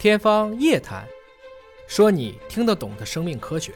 天方夜谭，说你听得懂的生命科学。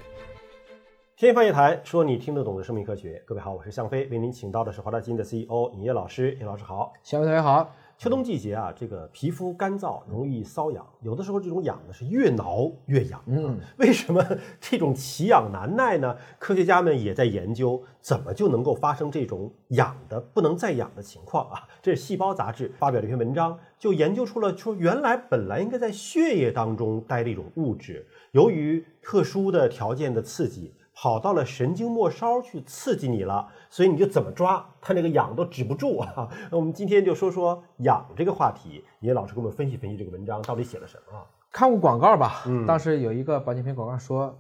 天方夜谭，说你听得懂的生命科学。各位好，我是向飞，为您请到的是华大基因的 CEO 尹烨老师。尹老师好，向飞同学好。秋冬季节啊，这个皮肤干燥，容易瘙痒，有的时候这种痒呢是越挠越痒。嗯，为什么 这种奇痒难耐呢？科学家们也在研究，怎么就能够发生这种痒的不能再痒的情况啊？这是《细胞》杂志发表了一篇文章，就研究出了说，原来本来应该在血液当中待的一种物质，由于特殊的条件的刺激。跑到了神经末梢去刺激你了，所以你就怎么抓它那个痒都止不住啊！那 我们今天就说说痒这个话题，也老师给我们分析分析这个文章到底写了什么？看过广告吧？嗯，当时有一个保健品广告说，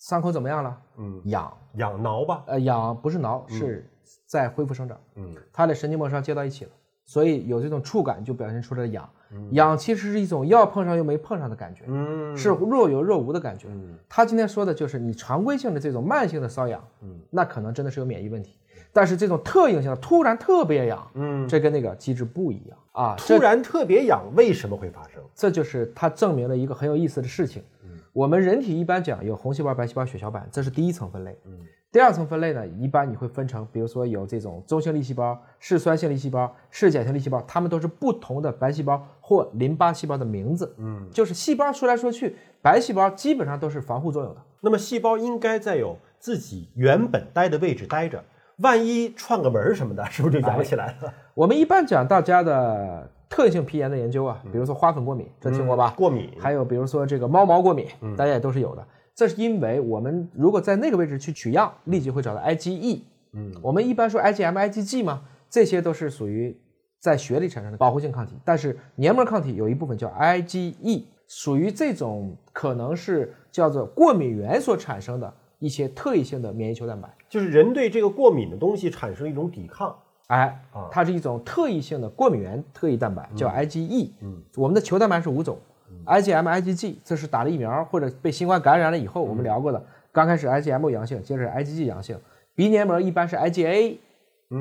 伤口怎么样了？嗯，痒痒挠吧？呃，痒不是挠，是在恢复生长。嗯，它的神经末梢接到一起了，所以有这种触感就表现出来痒。痒其实是一种要碰上又没碰上的感觉，嗯，是若有若无的感觉。嗯，他今天说的就是你常规性的这种慢性的瘙痒，嗯，那可能真的是有免疫问题。但是这种特应性的突然特别痒，嗯，这跟那个机制不一样啊。突然特别痒为什么会发生？这就是它证明了一个很有意思的事情。嗯，我们人体一般讲有红细胞、白细胞、血小板，这是第一层分类。嗯。第二层分类呢，一般你会分成，比如说有这种中性粒细胞、嗜酸性粒细胞、嗜碱性粒细胞，它们都是不同的白细胞或淋巴细胞的名字。嗯，就是细胞说来说去，白细胞基本上都是防护作用的。那么细胞应该在有自己原本待的位置待着，万一串个门什么的，是不是就痒起来了？我们一般讲大家的特性皮炎的研究啊，比如说花粉过敏，这听过吧？过敏。还有比如说这个猫毛过敏，大家也都是有的。这是因为我们如果在那个位置去取样，立即会找到 IgE。嗯，我们一般说 IgM、IgG 嘛，这些都是属于在血里产生的保护性抗体。但是黏膜抗体有一部分叫 IgE，属于这种可能是叫做过敏原所产生的一些特异性的免疫球蛋白，就是人对这个过敏的东西产生一种抵抗。哎，它是一种特异性的过敏原特异蛋白，叫 IgE。嗯，我们的球蛋白是五种。IgM、IgG，这是打了疫苗或者被新冠感染了以后，我们聊过的。刚开始 IgM 阳性，接着是 IgG 阳性。鼻黏膜一般是 IgA，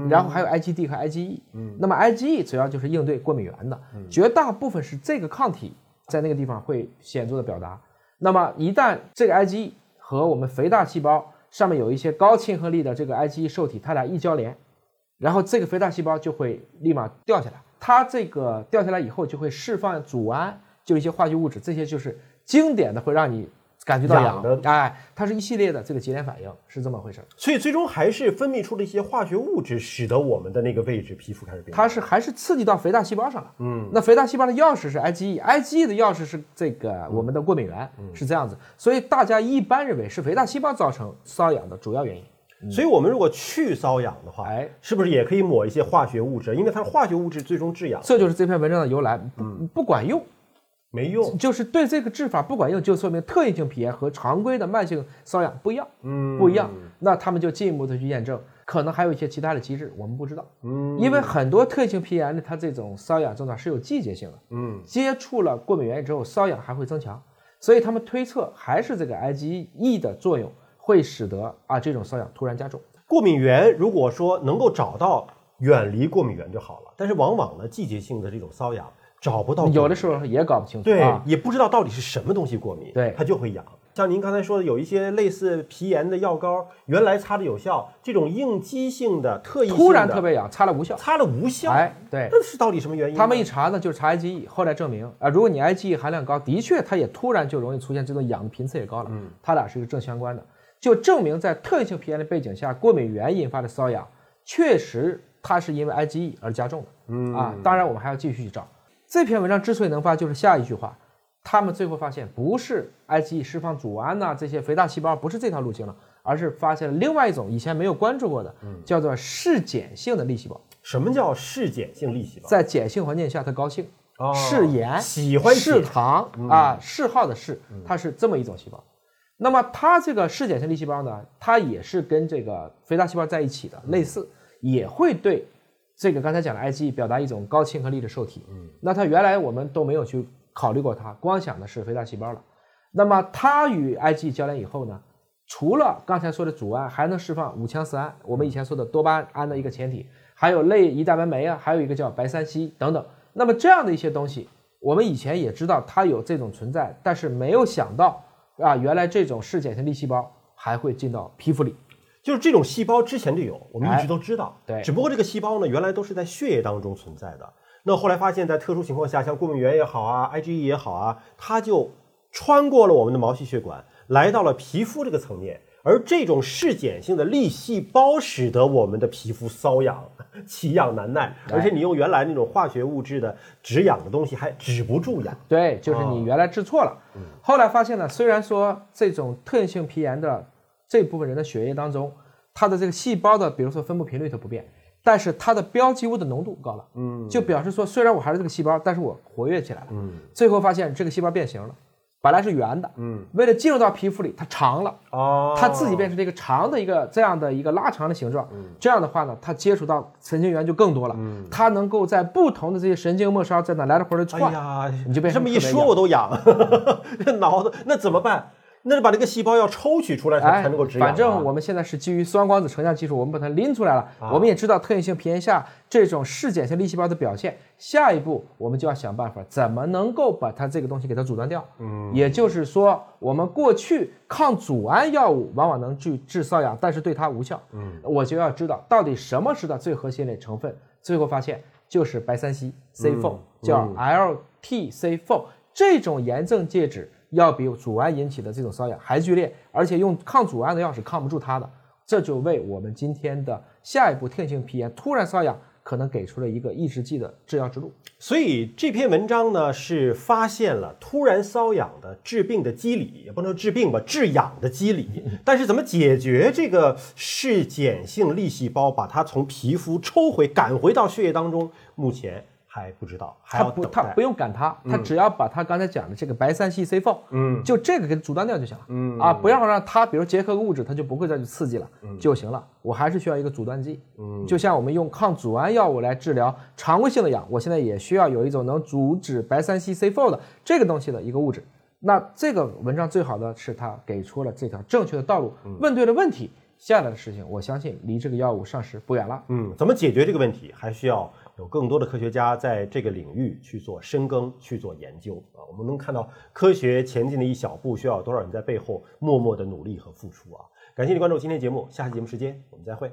然后还有 IgD 和 IgE。嗯，那么 IgE 主要就是应对过敏原的，绝大部分是这个抗体在那个地方会显著的表达。那么一旦这个 IgE 和我们肥大细胞上面有一些高亲和力的这个 IgE 受体，它俩一交联，然后这个肥大细胞就会立马掉下来。它这个掉下来以后就会释放组胺。就一些化学物质，这些就是经典的会让你感觉到痒的，哎，它是一系列的这个节点反应，是这么回事。所以最终还是分泌出了一些化学物质，使得我们的那个位置皮肤开始变。它是还是刺激到肥大细胞上了。嗯，那肥大细胞的钥匙是 IgE，IgE 的钥匙是这个我们的过敏源，是这样子。所以大家一般认为是肥大细胞造成瘙痒的主要原因。所以我们如果去瘙痒的话，哎，是不是也可以抹一些化学物质？因为它是化学物质最终致痒。这就是这篇文章的由来。嗯，不管用。没用，就是对这个治法不管用，就说明特异性皮炎和常规的慢性瘙痒不一样，嗯，不一样。那他们就进一步的去验证，可能还有一些其他的机制，我们不知道，嗯，因为很多特异性皮炎呢，它这种瘙痒症状是有季节性的，嗯，接触了过敏原之后，瘙痒还会增强，所以他们推测还是这个 IgE 的作用会使得啊这种瘙痒突然加重。过敏源如果说能够找到远离过敏源就好了，但是往往呢季节性的这种瘙痒。找不到，有的时候也搞不清楚，对，也不知道到底是什么东西过敏，对，它就会痒。像您刚才说的，有一些类似皮炎的药膏，原来擦的有效，这种应激性的、特异突然特别痒，擦了无效，擦了无效，哎，对，那是到底什么原因？他们一查呢，就是查 IgE，后来证明啊，如果你 IgE 含量高，的确它也突然就容易出现这种痒的频次也高了，嗯，它俩是一个正相关的，就证明在特异性皮炎的背景下，过敏原引发的瘙痒，确实它是因为 IgE 而加重的，嗯。啊，当然我们还要继续去找。这篇文章之所以能发，就是下一句话，他们最后发现不是 IgE 释放组胺呐，这些肥大细胞不是这条路径了，而是发现了另外一种以前没有关注过的，叫做嗜碱性的粒细胞。什么叫嗜碱性粒细胞？在碱性环境下它高兴，嗜盐，喜欢嗜糖啊，嗜好的嗜，它是这么一种细胞。那么它这个嗜碱性粒细胞呢，它也是跟这个肥大细胞在一起的，类似，也会对。这个刚才讲的 IgE 表达一种高亲和力的受体，嗯，那它原来我们都没有去考虑过它，光想的是肥大细胞了。那么它与 IgE 交联以后呢，除了刚才说的组胺，还能释放五羟色胺，我们以前说的多巴胺的一个前体，还有类胰蛋白酶啊，还有一个叫白三烯等等。那么这样的一些东西，我们以前也知道它有这种存在，但是没有想到啊，原来这种嗜碱性粒细胞还会进到皮肤里。就是这种细胞之前就有，我们一直都知道。对只不过这个细胞呢，原来都是在血液当中存在的。那后来发现，在特殊情况下，像过敏原也好啊，IgE 也好啊，它就穿过了我们的毛细血管，来到了皮肤这个层面。而这种嗜碱性的粒细胞，使得我们的皮肤瘙痒、奇痒难耐，而且你用原来那种化学物质的止痒的东西，还止不住痒。对，就是你原来治错了。后来发现呢，虽然说这种特应性皮炎的这部分人的血液当中，它的这个细胞的，比如说分布频率它不变，但是它的标记物的浓度高了。嗯，就表示说，虽然我还是这个细胞，但是我活跃起来了。嗯，最后发现这个细胞变形了，本来是圆的，嗯，为了进入到皮肤里，它长了。哦，它自己变成了一个长的一个这样的一个拉长的形状，嗯这样的话呢，它接触到神经元就更多了，嗯它能够在不同的这些神经末梢在那来来回回哎窜，呀，你就变这么一说，我都痒，这挠的那怎么办？那就把这个细胞要抽取出来才能够止痒啊。反正我们现在是基于双光子成像技术，我们把它拎出来了。啊我们也知道特异性皮炎下这种嗜碱性粒细胞的表现，下一步我们就要想办法怎么能够把它这个东西给它阻断掉。嗯，也就是说，我们过去抗组胺药物往往能去治瘙痒，但是对它无效。嗯，我就要知道到底什么是它最核心的成分。最后发现就是白三烯 C4，、叫 LTC4 这种炎症介质。要比组胺引起的这种瘙痒还剧烈，而且用抗组胺的药是抗不住它的，这就为我们今天的下一步特性皮炎突然瘙痒可能给出了一个抑制剂的治疗之路。所以这篇文章呢是发现了突然瘙痒的治病的机理，也不能说治病吧，治痒的机理。但是怎么解决这个嗜碱性粒细胞，把它从皮肤抽回、赶回到血液当中，目前还不知道，还它不，要等待它不。用赶它，他只要把他刚才讲的这个白三烯 C4，嗯，就这个给阻断掉就行了。嗯啊，不要让它，比如结合个物质，它就不会再去刺激了，就行了。我还是需要一个阻断剂。嗯，就像我们用抗组胺药物来治疗常规性的痒，我现在也需要有一种能阻止白三烯 C4 的这个东西的一个物质。那这个文章最好的是它给出了这条正确的道路，问对了问题，下来的事情，我相信离这个药物上市不远了。嗯，怎么解决这个问题，还需要有更多的科学家在这个领域去做深耕、去做研究啊。我们能看到科学前进的一小步，需要多少人在背后默默的努力和付出啊。感谢你关注今天节目，下期节目时间我们再会。